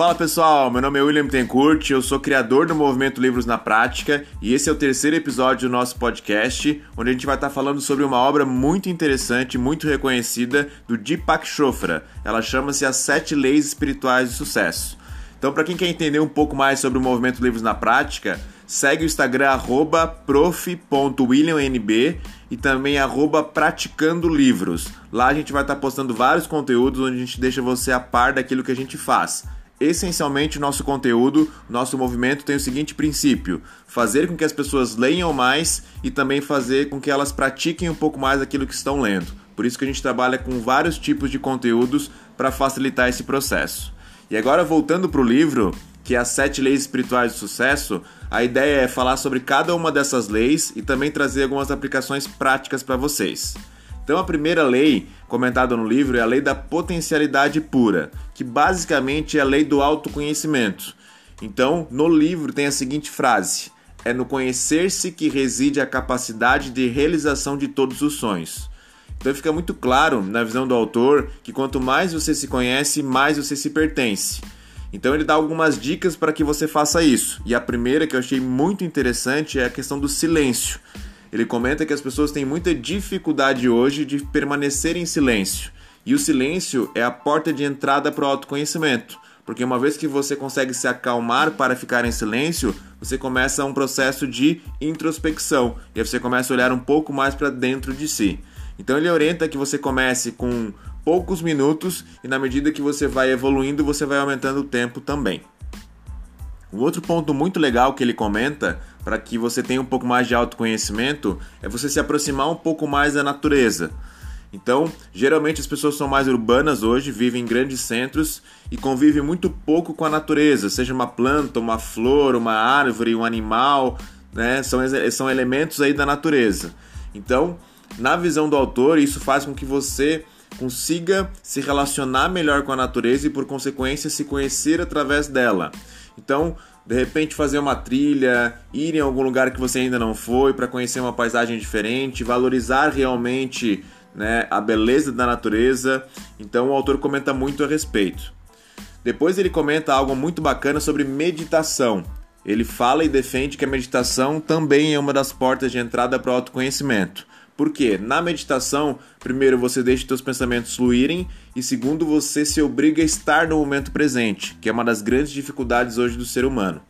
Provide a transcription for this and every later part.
Fala pessoal, meu nome é William Tencourt, eu sou criador do movimento Livros na Prática e esse é o terceiro episódio do nosso podcast, onde a gente vai estar falando sobre uma obra muito interessante, muito reconhecida do Deepak Chopra. Ela chama-se As Sete Leis Espirituais do Sucesso. Então, para quem quer entender um pouco mais sobre o movimento Livros na Prática, segue o Instagram prof.williamnb e também arroba praticando livros. Lá a gente vai estar postando vários conteúdos onde a gente deixa você a par daquilo que a gente faz. Essencialmente, o nosso conteúdo, nosso movimento tem o seguinte princípio: fazer com que as pessoas leiam mais e também fazer com que elas pratiquem um pouco mais aquilo que estão lendo. Por isso que a gente trabalha com vários tipos de conteúdos para facilitar esse processo. E agora, voltando para o livro, que é As Sete Leis Espirituais do Sucesso, a ideia é falar sobre cada uma dessas leis e também trazer algumas aplicações práticas para vocês. Então, a primeira lei comentada no livro é a lei da potencialidade pura, que basicamente é a lei do autoconhecimento. Então, no livro tem a seguinte frase: É no conhecer-se que reside a capacidade de realização de todos os sonhos. Então fica muito claro, na visão do autor, que quanto mais você se conhece, mais você se pertence. Então ele dá algumas dicas para que você faça isso. E a primeira que eu achei muito interessante é a questão do silêncio. Ele comenta que as pessoas têm muita dificuldade hoje de permanecer em silêncio. E o silêncio é a porta de entrada para o autoconhecimento. Porque uma vez que você consegue se acalmar para ficar em silêncio, você começa um processo de introspecção. E aí você começa a olhar um pouco mais para dentro de si. Então ele orienta que você comece com poucos minutos e na medida que você vai evoluindo, você vai aumentando o tempo também. Um outro ponto muito legal que ele comenta para que você tenha um pouco mais de autoconhecimento é você se aproximar um pouco mais da natureza. Então, geralmente as pessoas são mais urbanas hoje, vivem em grandes centros e convivem muito pouco com a natureza, seja uma planta, uma flor, uma árvore, um animal, né? São, são elementos aí da natureza. Então, na visão do autor, isso faz com que você consiga se relacionar melhor com a natureza e, por consequência, se conhecer através dela. Então, de repente fazer uma trilha, ir em algum lugar que você ainda não foi para conhecer uma paisagem diferente, valorizar realmente né, a beleza da natureza. Então o autor comenta muito a respeito. Depois ele comenta algo muito bacana sobre meditação. Ele fala e defende que a meditação também é uma das portas de entrada para o autoconhecimento. Porque na meditação, primeiro você deixa seus pensamentos fluírem e segundo você se obriga a estar no momento presente, que é uma das grandes dificuldades hoje do ser humano.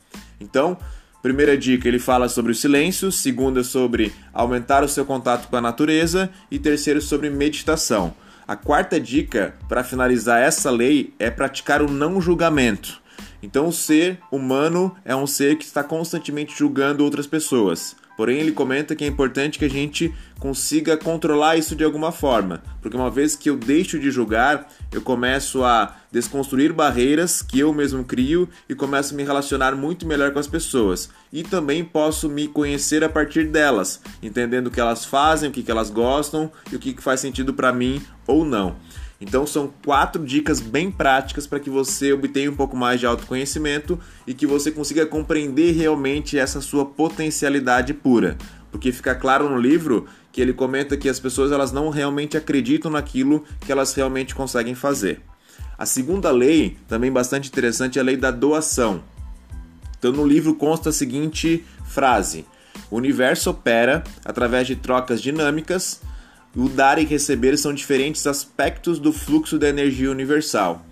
Então, primeira dica, ele fala sobre o silêncio, segunda sobre aumentar o seu contato com a natureza e terceiro sobre meditação. A quarta dica para finalizar essa lei é praticar o não julgamento. Então, o ser humano é um ser que está constantemente julgando outras pessoas. Porém, ele comenta que é importante que a gente consiga controlar isso de alguma forma, porque uma vez que eu deixo de julgar, eu começo a desconstruir barreiras que eu mesmo crio e começo a me relacionar muito melhor com as pessoas. E também posso me conhecer a partir delas, entendendo o que elas fazem, o que elas gostam e o que faz sentido para mim ou não. Então são quatro dicas bem práticas para que você obtenha um pouco mais de autoconhecimento e que você consiga compreender realmente essa sua potencialidade pura. Porque fica claro no livro que ele comenta que as pessoas elas não realmente acreditam naquilo que elas realmente conseguem fazer. A segunda lei, também bastante interessante, é a lei da doação. Então no livro consta a seguinte frase: O universo opera através de trocas dinâmicas o dar e receber são diferentes aspectos do fluxo da energia universal.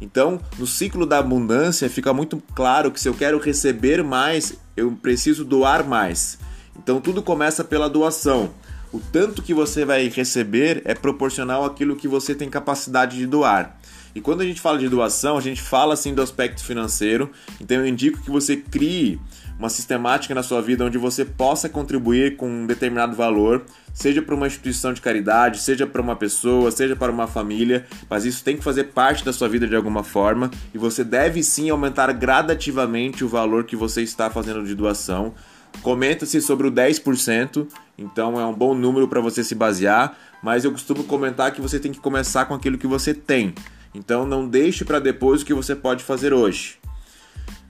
Então, no ciclo da abundância, fica muito claro que se eu quero receber mais, eu preciso doar mais. Então, tudo começa pela doação. O tanto que você vai receber é proporcional àquilo que você tem capacidade de doar. E quando a gente fala de doação, a gente fala assim do aspecto financeiro. Então, eu indico que você crie uma sistemática na sua vida onde você possa contribuir com um determinado valor, seja para uma instituição de caridade, seja para uma pessoa, seja para uma família, mas isso tem que fazer parte da sua vida de alguma forma e você deve sim aumentar gradativamente o valor que você está fazendo de doação. Comenta-se sobre o 10%, então é um bom número para você se basear, mas eu costumo comentar que você tem que começar com aquilo que você tem. Então não deixe para depois o que você pode fazer hoje.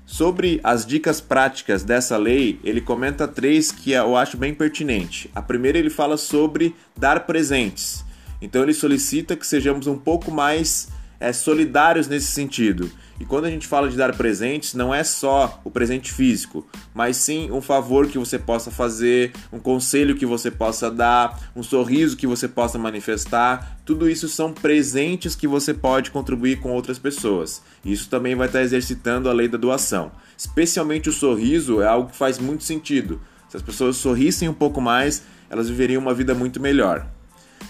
Sobre as dicas práticas dessa lei, ele comenta três que eu acho bem pertinente. A primeira ele fala sobre dar presentes. Então ele solicita que sejamos um pouco mais é, solidários nesse sentido. E quando a gente fala de dar presentes, não é só o presente físico, mas sim um favor que você possa fazer, um conselho que você possa dar, um sorriso que você possa manifestar. Tudo isso são presentes que você pode contribuir com outras pessoas. Isso também vai estar exercitando a lei da doação. Especialmente o sorriso é algo que faz muito sentido. Se as pessoas sorrissem um pouco mais, elas viveriam uma vida muito melhor.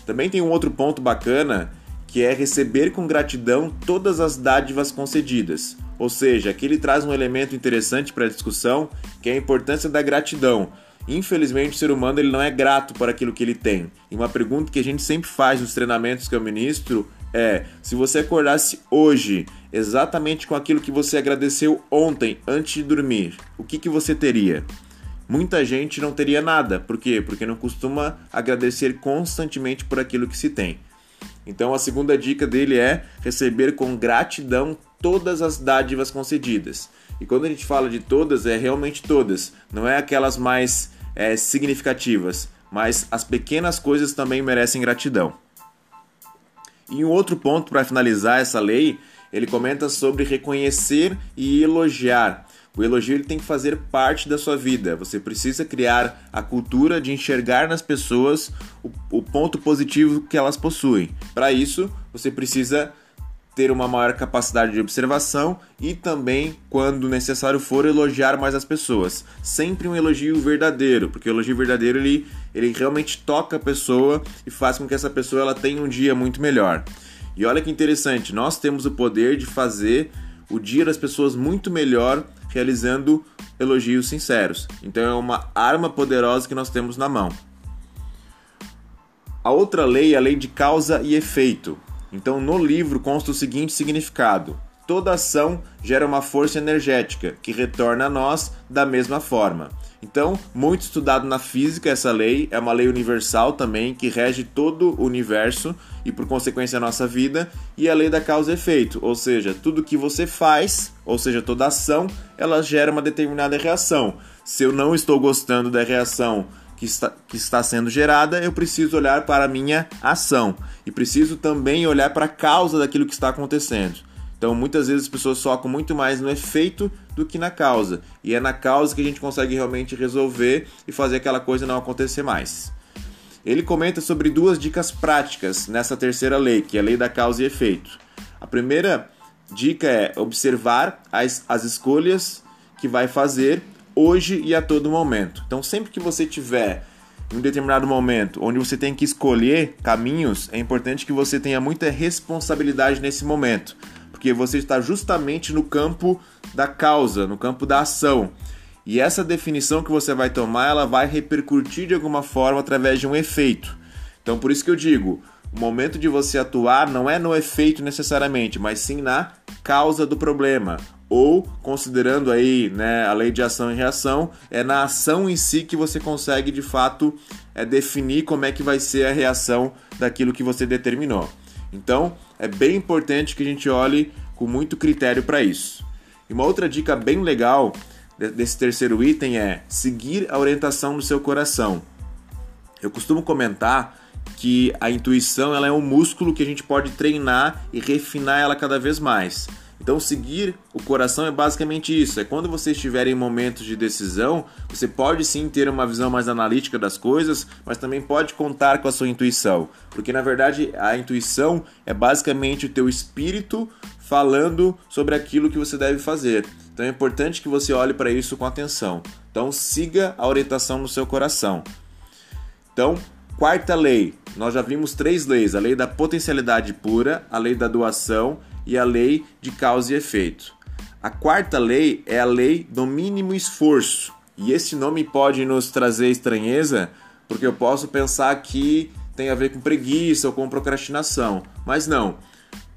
Também tem um outro ponto bacana que é receber com gratidão todas as dádivas concedidas. Ou seja, aqui ele traz um elemento interessante para a discussão, que é a importância da gratidão. Infelizmente, o ser humano ele não é grato por aquilo que ele tem. E uma pergunta que a gente sempre faz nos treinamentos que eu ministro é: se você acordasse hoje exatamente com aquilo que você agradeceu ontem antes de dormir, o que, que você teria? Muita gente não teria nada. Por quê? Porque não costuma agradecer constantemente por aquilo que se tem. Então a segunda dica dele é receber com gratidão todas as dádivas concedidas. E quando a gente fala de todas, é realmente todas, não é aquelas mais é, significativas, mas as pequenas coisas também merecem gratidão. E um outro ponto para finalizar essa lei, ele comenta sobre reconhecer e elogiar. O elogio ele tem que fazer parte da sua vida. Você precisa criar a cultura de enxergar nas pessoas o, o ponto positivo que elas possuem. Para isso, você precisa ter uma maior capacidade de observação e também, quando necessário for, elogiar mais as pessoas. Sempre um elogio verdadeiro, porque o elogio verdadeiro ele, ele realmente toca a pessoa e faz com que essa pessoa ela tenha um dia muito melhor. E olha que interessante, nós temos o poder de fazer o dia das pessoas muito melhor realizando elogios sinceros. Então é uma arma poderosa que nós temos na mão. A outra lei é a lei de causa e efeito. Então no livro consta o seguinte significado: toda ação gera uma força energética que retorna a nós da mesma forma. Então, muito estudado na física essa lei, é uma lei universal também que rege todo o universo e por consequência a nossa vida, e a lei da causa e efeito, ou seja, tudo que você faz, ou seja, toda ação, ela gera uma determinada reação. Se eu não estou gostando da reação que está, que está sendo gerada, eu preciso olhar para a minha ação e preciso também olhar para a causa daquilo que está acontecendo. Então, muitas vezes as pessoas focam muito mais no efeito do que na causa. E é na causa que a gente consegue realmente resolver e fazer aquela coisa não acontecer mais. Ele comenta sobre duas dicas práticas nessa terceira lei, que é a lei da causa e efeito. A primeira dica é observar as, as escolhas que vai fazer hoje e a todo momento. Então, sempre que você tiver em um determinado momento onde você tem que escolher caminhos, é importante que você tenha muita responsabilidade nesse momento porque você está justamente no campo da causa, no campo da ação. E essa definição que você vai tomar, ela vai repercutir de alguma forma através de um efeito. Então, por isso que eu digo, o momento de você atuar não é no efeito necessariamente, mas sim na causa do problema. Ou, considerando aí né, a lei de ação e reação, é na ação em si que você consegue de fato é, definir como é que vai ser a reação daquilo que você determinou. Então, é bem importante que a gente olhe com muito critério para isso. E uma outra dica bem legal desse terceiro item é seguir a orientação do seu coração. Eu costumo comentar que a intuição ela é um músculo que a gente pode treinar e refinar ela cada vez mais. Então, seguir o coração é basicamente isso. É quando você estiver em momentos de decisão, você pode sim ter uma visão mais analítica das coisas, mas também pode contar com a sua intuição. Porque na verdade a intuição é basicamente o teu espírito falando sobre aquilo que você deve fazer. Então é importante que você olhe para isso com atenção. Então siga a orientação no seu coração. Então, quarta lei. Nós já vimos três leis: a lei da potencialidade pura, a lei da doação e a lei de causa e efeito. A quarta lei é a lei do mínimo esforço. E esse nome pode nos trazer estranheza, porque eu posso pensar que tem a ver com preguiça ou com procrastinação. Mas não.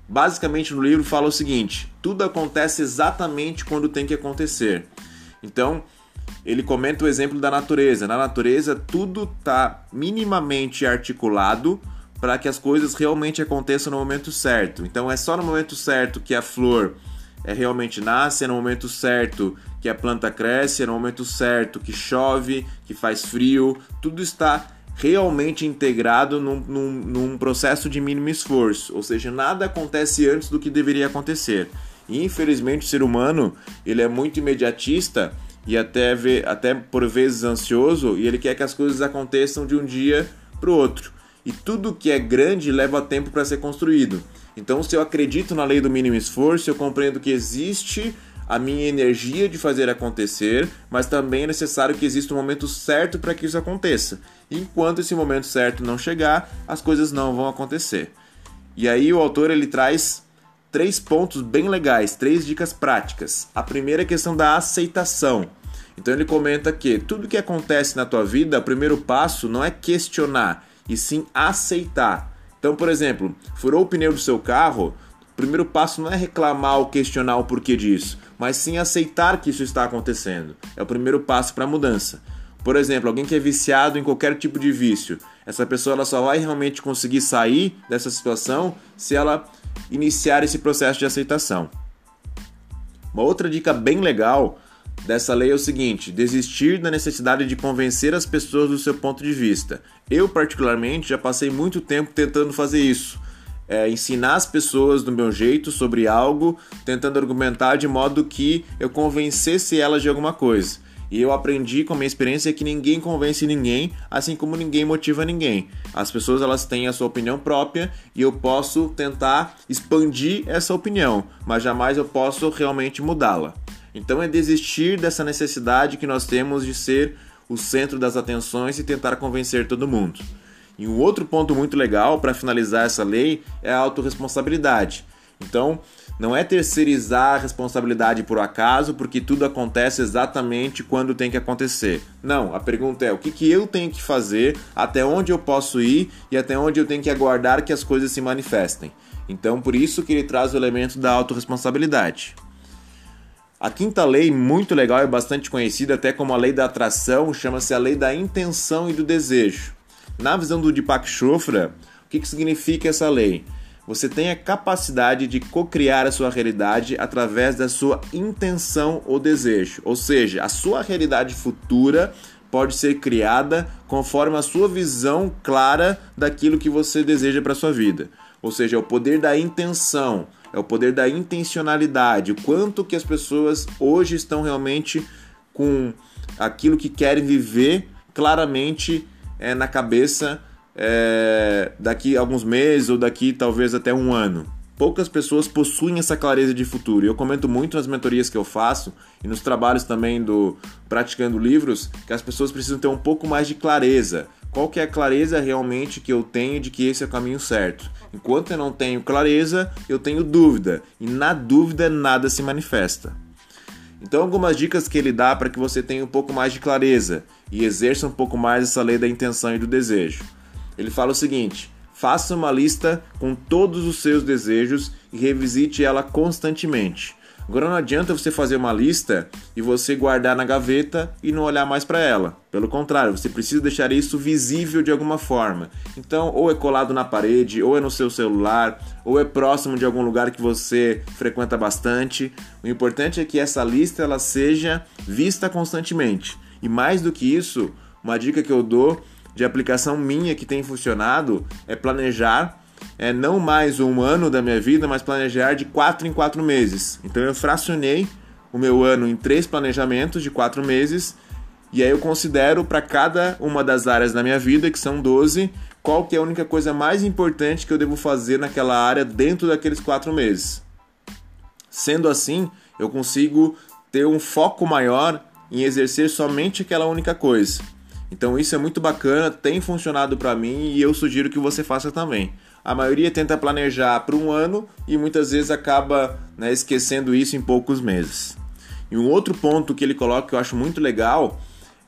Basicamente no livro fala o seguinte: tudo acontece exatamente quando tem que acontecer. Então, ele comenta o exemplo da natureza. Na natureza, tudo está minimamente articulado para que as coisas realmente aconteçam no momento certo. Então é só no momento certo que a flor é, realmente nasce, é no momento certo que a planta cresce, é no momento certo que chove, que faz frio, tudo está realmente integrado num, num, num processo de mínimo esforço, ou seja, nada acontece antes do que deveria acontecer. E infelizmente o ser humano, ele é muito imediatista e até, até por vezes ansioso, e ele quer que as coisas aconteçam de um dia para o outro. E tudo que é grande leva tempo para ser construído. Então, se eu acredito na lei do mínimo esforço, eu compreendo que existe a minha energia de fazer acontecer, mas também é necessário que exista um momento certo para que isso aconteça. Enquanto esse momento certo não chegar, as coisas não vão acontecer. E aí o autor ele traz três pontos bem legais, três dicas práticas. A primeira é a questão da aceitação. Então ele comenta que tudo que acontece na tua vida, o primeiro passo não é questionar, e sim aceitar. Então, por exemplo, furou o pneu do seu carro, o primeiro passo não é reclamar ou questionar o porquê disso, mas sim aceitar que isso está acontecendo. É o primeiro passo para a mudança. Por exemplo, alguém que é viciado em qualquer tipo de vício, essa pessoa ela só vai realmente conseguir sair dessa situação se ela iniciar esse processo de aceitação. Uma outra dica bem legal dessa lei é o seguinte: desistir da necessidade de convencer as pessoas do seu ponto de vista. Eu, particularmente, já passei muito tempo tentando fazer isso. É, ensinar as pessoas do meu jeito sobre algo, tentando argumentar de modo que eu convencesse elas de alguma coisa. E eu aprendi com a minha experiência que ninguém convence ninguém, assim como ninguém motiva ninguém. As pessoas elas têm a sua opinião própria e eu posso tentar expandir essa opinião, mas jamais eu posso realmente mudá-la. Então é desistir dessa necessidade que nós temos de ser o centro das atenções e tentar convencer todo mundo. E um outro ponto muito legal para finalizar essa lei é a autorresponsabilidade. Então, não é terceirizar a responsabilidade por acaso, porque tudo acontece exatamente quando tem que acontecer. Não, a pergunta é o que, que eu tenho que fazer, até onde eu posso ir e até onde eu tenho que aguardar que as coisas se manifestem. Então, por isso que ele traz o elemento da autorresponsabilidade. A quinta lei, muito legal e bastante conhecida até como a lei da atração, chama-se a lei da intenção e do desejo. Na visão do Deepak Chopra, o que, que significa essa lei? Você tem a capacidade de co-criar a sua realidade através da sua intenção ou desejo. Ou seja, a sua realidade futura pode ser criada conforme a sua visão clara daquilo que você deseja para sua vida. Ou seja, é o poder da intenção, é o poder da intencionalidade, o quanto que as pessoas hoje estão realmente com aquilo que querem viver claramente é, na cabeça é, daqui alguns meses ou daqui talvez até um ano. Poucas pessoas possuem essa clareza de futuro. E eu comento muito nas mentorias que eu faço e nos trabalhos também do Praticando Livros que as pessoas precisam ter um pouco mais de clareza. Qual que é a clareza realmente que eu tenho de que esse é o caminho certo? Enquanto eu não tenho clareza, eu tenho dúvida, e na dúvida nada se manifesta. Então, algumas dicas que ele dá para que você tenha um pouco mais de clareza e exerça um pouco mais essa lei da intenção e do desejo. Ele fala o seguinte: faça uma lista com todos os seus desejos e revisite ela constantemente. Agora não adianta você fazer uma lista e você guardar na gaveta e não olhar mais para ela. Pelo contrário, você precisa deixar isso visível de alguma forma. Então, ou é colado na parede, ou é no seu celular, ou é próximo de algum lugar que você frequenta bastante. O importante é que essa lista ela seja vista constantemente. E mais do que isso, uma dica que eu dou de aplicação minha que tem funcionado é planejar é, não mais um ano da minha vida, mas planejar de quatro em quatro meses. Então eu fracionei o meu ano em três planejamentos de quatro meses e aí eu considero para cada uma das áreas da minha vida, que são 12, qual que é a única coisa mais importante que eu devo fazer naquela área dentro daqueles quatro meses. Sendo assim, eu consigo ter um foco maior em exercer somente aquela única coisa. Então isso é muito bacana, tem funcionado para mim e eu sugiro que você faça também. A maioria tenta planejar para um ano e muitas vezes acaba né, esquecendo isso em poucos meses. E um outro ponto que ele coloca que eu acho muito legal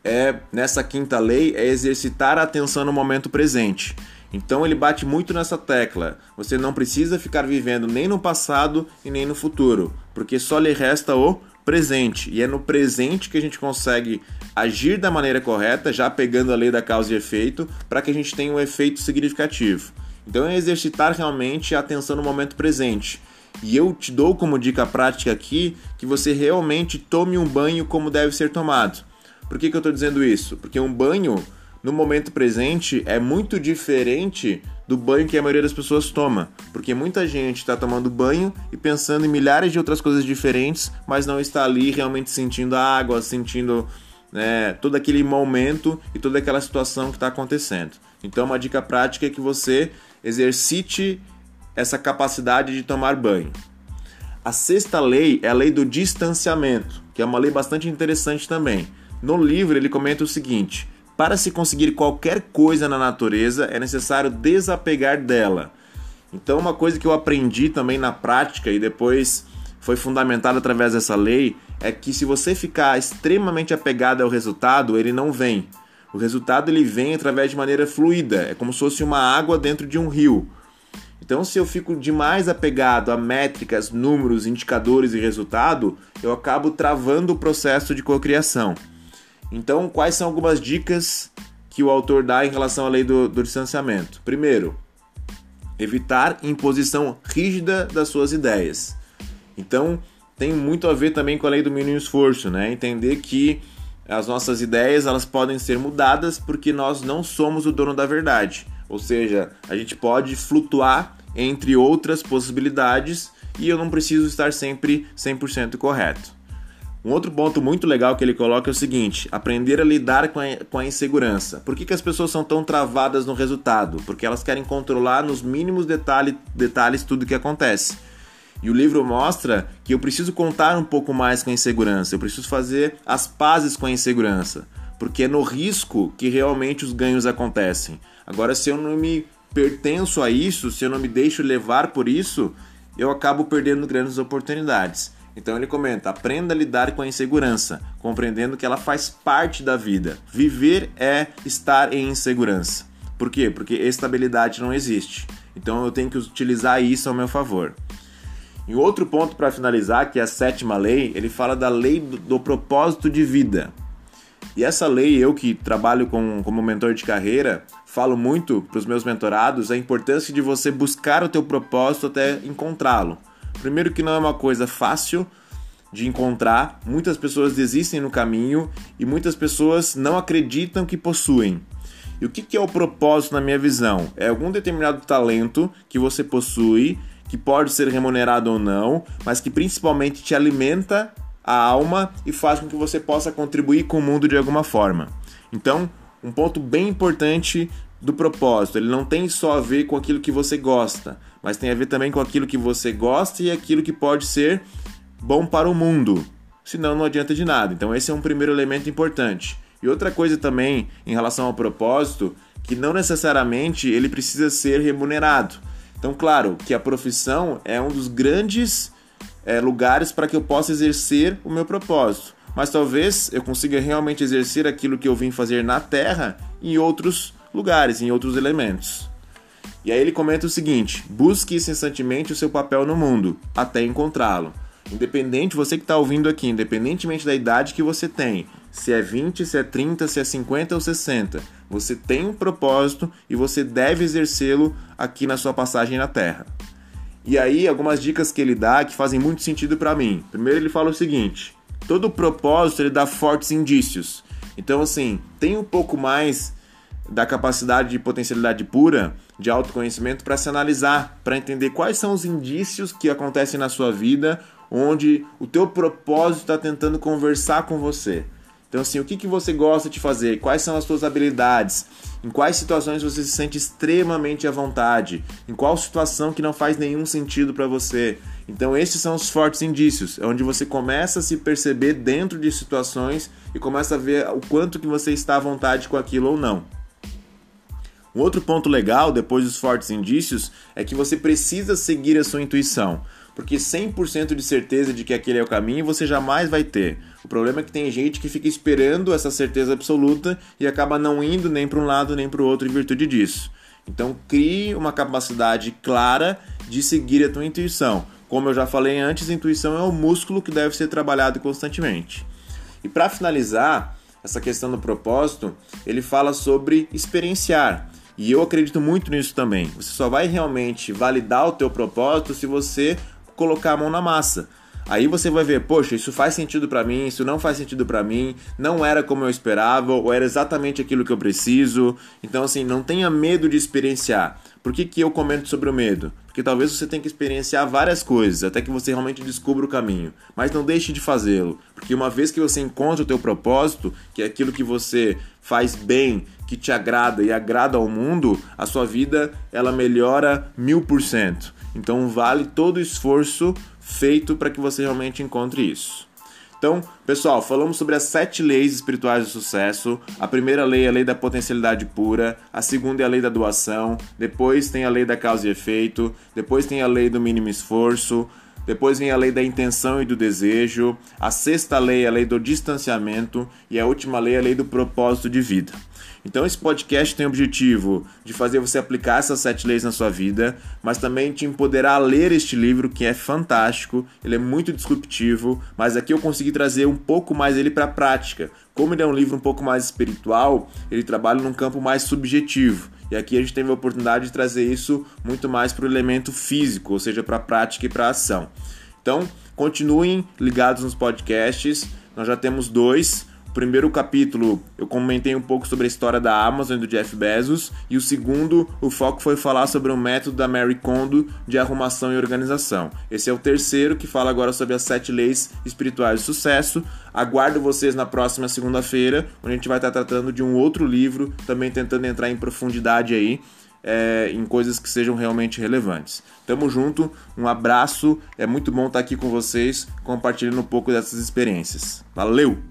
é nessa quinta lei é exercitar a atenção no momento presente. Então ele bate muito nessa tecla. Você não precisa ficar vivendo nem no passado e nem no futuro, porque só lhe resta o presente. E é no presente que a gente consegue agir da maneira correta, já pegando a lei da causa e efeito, para que a gente tenha um efeito significativo. Então é exercitar realmente a atenção no momento presente. E eu te dou como dica prática aqui que você realmente tome um banho como deve ser tomado. Por que, que eu estou dizendo isso? Porque um banho no momento presente é muito diferente do banho que a maioria das pessoas toma, porque muita gente está tomando banho e pensando em milhares de outras coisas diferentes, mas não está ali realmente sentindo a água, sentindo né, todo aquele momento e toda aquela situação que está acontecendo. Então, uma dica prática é que você exercite essa capacidade de tomar banho. A sexta lei é a lei do distanciamento, que é uma lei bastante interessante também. No livro, ele comenta o seguinte: para se conseguir qualquer coisa na natureza, é necessário desapegar dela. Então, uma coisa que eu aprendi também na prática e depois foi fundamentada através dessa lei é que se você ficar extremamente apegado ao resultado, ele não vem. O resultado ele vem através de maneira fluida, é como se fosse uma água dentro de um rio. Então, se eu fico demais apegado a métricas, números, indicadores e resultado, eu acabo travando o processo de cocriação. Então, quais são algumas dicas que o autor dá em relação à lei do, do distanciamento? Primeiro, evitar imposição rígida das suas ideias. Então, tem muito a ver também com a lei do mínimo esforço, né? Entender que as nossas ideias elas podem ser mudadas porque nós não somos o dono da verdade. Ou seja, a gente pode flutuar entre outras possibilidades e eu não preciso estar sempre 100% correto. Um outro ponto muito legal que ele coloca é o seguinte: aprender a lidar com a, com a insegurança. Por que, que as pessoas são tão travadas no resultado? Porque elas querem controlar nos mínimos detalhe, detalhes tudo que acontece. E o livro mostra que eu preciso contar um pouco mais com a insegurança, eu preciso fazer as pazes com a insegurança, porque é no risco que realmente os ganhos acontecem. Agora, se eu não me pertenço a isso, se eu não me deixo levar por isso, eu acabo perdendo grandes oportunidades. Então ele comenta: aprenda a lidar com a insegurança, compreendendo que ela faz parte da vida. Viver é estar em insegurança. Por quê? Porque estabilidade não existe. Então eu tenho que utilizar isso ao meu favor. E outro ponto para finalizar, que é a sétima lei, ele fala da lei do, do propósito de vida. E essa lei, eu que trabalho com, como mentor de carreira, falo muito para os meus mentorados a importância de você buscar o teu propósito até encontrá-lo. Primeiro que não é uma coisa fácil de encontrar, muitas pessoas desistem no caminho e muitas pessoas não acreditam que possuem. E o que é o propósito na minha visão? É algum determinado talento que você possui, que pode ser remunerado ou não, mas que principalmente te alimenta a alma e faz com que você possa contribuir com o mundo de alguma forma. Então, um ponto bem importante do propósito. Ele não tem só a ver com aquilo que você gosta, mas tem a ver também com aquilo que você gosta e aquilo que pode ser bom para o mundo. Senão não adianta de nada. Então esse é um primeiro elemento importante. E outra coisa também em relação ao propósito, que não necessariamente ele precisa ser remunerado. Então, claro, que a profissão é um dos grandes é, lugares para que eu possa exercer o meu propósito. Mas talvez eu consiga realmente exercer aquilo que eu vim fazer na Terra em outros lugares, em outros elementos. E aí ele comenta o seguinte: busque incessantemente o seu papel no mundo, até encontrá-lo. Independente, você que está ouvindo aqui, independentemente da idade que você tem, se é 20, se é 30, se é 50 ou 60, você tem um propósito e você deve exercê-lo aqui na sua passagem na Terra. E aí, algumas dicas que ele dá que fazem muito sentido para mim. Primeiro, ele fala o seguinte: todo propósito ele dá fortes indícios. Então, assim, tem um pouco mais da capacidade de potencialidade pura, de autoconhecimento, para se analisar, para entender quais são os indícios que acontecem na sua vida, onde o teu propósito está tentando conversar com você. Então, assim, o que, que você gosta de fazer? Quais são as suas habilidades? Em quais situações você se sente extremamente à vontade? Em qual situação que não faz nenhum sentido para você? Então, esses são os fortes indícios, é onde você começa a se perceber dentro de situações e começa a ver o quanto que você está à vontade com aquilo ou não. Um outro ponto legal, depois dos fortes indícios, é que você precisa seguir a sua intuição, porque 100% de certeza de que aquele é o caminho você jamais vai ter. O problema é que tem gente que fica esperando essa certeza absoluta e acaba não indo nem para um lado nem para o outro em virtude disso. Então, crie uma capacidade clara de seguir a tua intuição. Como eu já falei antes, a intuição é o músculo que deve ser trabalhado constantemente. E para finalizar essa questão do propósito, ele fala sobre experienciar. E eu acredito muito nisso também. Você só vai realmente validar o teu propósito se você colocar a mão na massa. Aí você vai ver, poxa, isso faz sentido para mim, isso não faz sentido para mim, não era como eu esperava, ou era exatamente aquilo que eu preciso. Então assim, não tenha medo de experienciar, Por que, que eu comento sobre o medo? Porque talvez você tenha que experienciar várias coisas até que você realmente descubra o caminho. Mas não deixe de fazê-lo, porque uma vez que você encontra o teu propósito, que é aquilo que você faz bem, que te agrada e agrada ao mundo, a sua vida ela melhora mil por cento. Então vale todo o esforço feito para que você realmente encontre isso. Então, pessoal, falamos sobre as sete leis espirituais do sucesso. A primeira lei é a lei da potencialidade pura, a segunda é a lei da doação, depois tem a lei da causa e efeito, depois tem a lei do mínimo esforço, depois vem a lei da intenção e do desejo, a sexta lei é a lei do distanciamento e a última lei é a lei do propósito de vida. Então esse podcast tem o objetivo de fazer você aplicar essas sete leis na sua vida, mas também te empoderar a ler este livro que é fantástico, ele é muito disruptivo, mas aqui eu consegui trazer um pouco mais ele para a prática. Como ele é um livro um pouco mais espiritual, ele trabalha num campo mais subjetivo. E aqui a gente teve a oportunidade de trazer isso muito mais para o elemento físico, ou seja, para a prática e para a ação. Então, continuem ligados nos podcasts. Nós já temos dois. Primeiro capítulo eu comentei um pouco sobre a história da Amazon e do Jeff Bezos, e o segundo, o foco foi falar sobre o método da Mary Kondo de arrumação e organização. Esse é o terceiro que fala agora sobre as sete leis espirituais de sucesso. Aguardo vocês na próxima segunda-feira, onde a gente vai estar tratando de um outro livro, também tentando entrar em profundidade aí. É, em coisas que sejam realmente relevantes. Tamo junto, um abraço, é muito bom estar aqui com vocês, compartilhando um pouco dessas experiências. Valeu!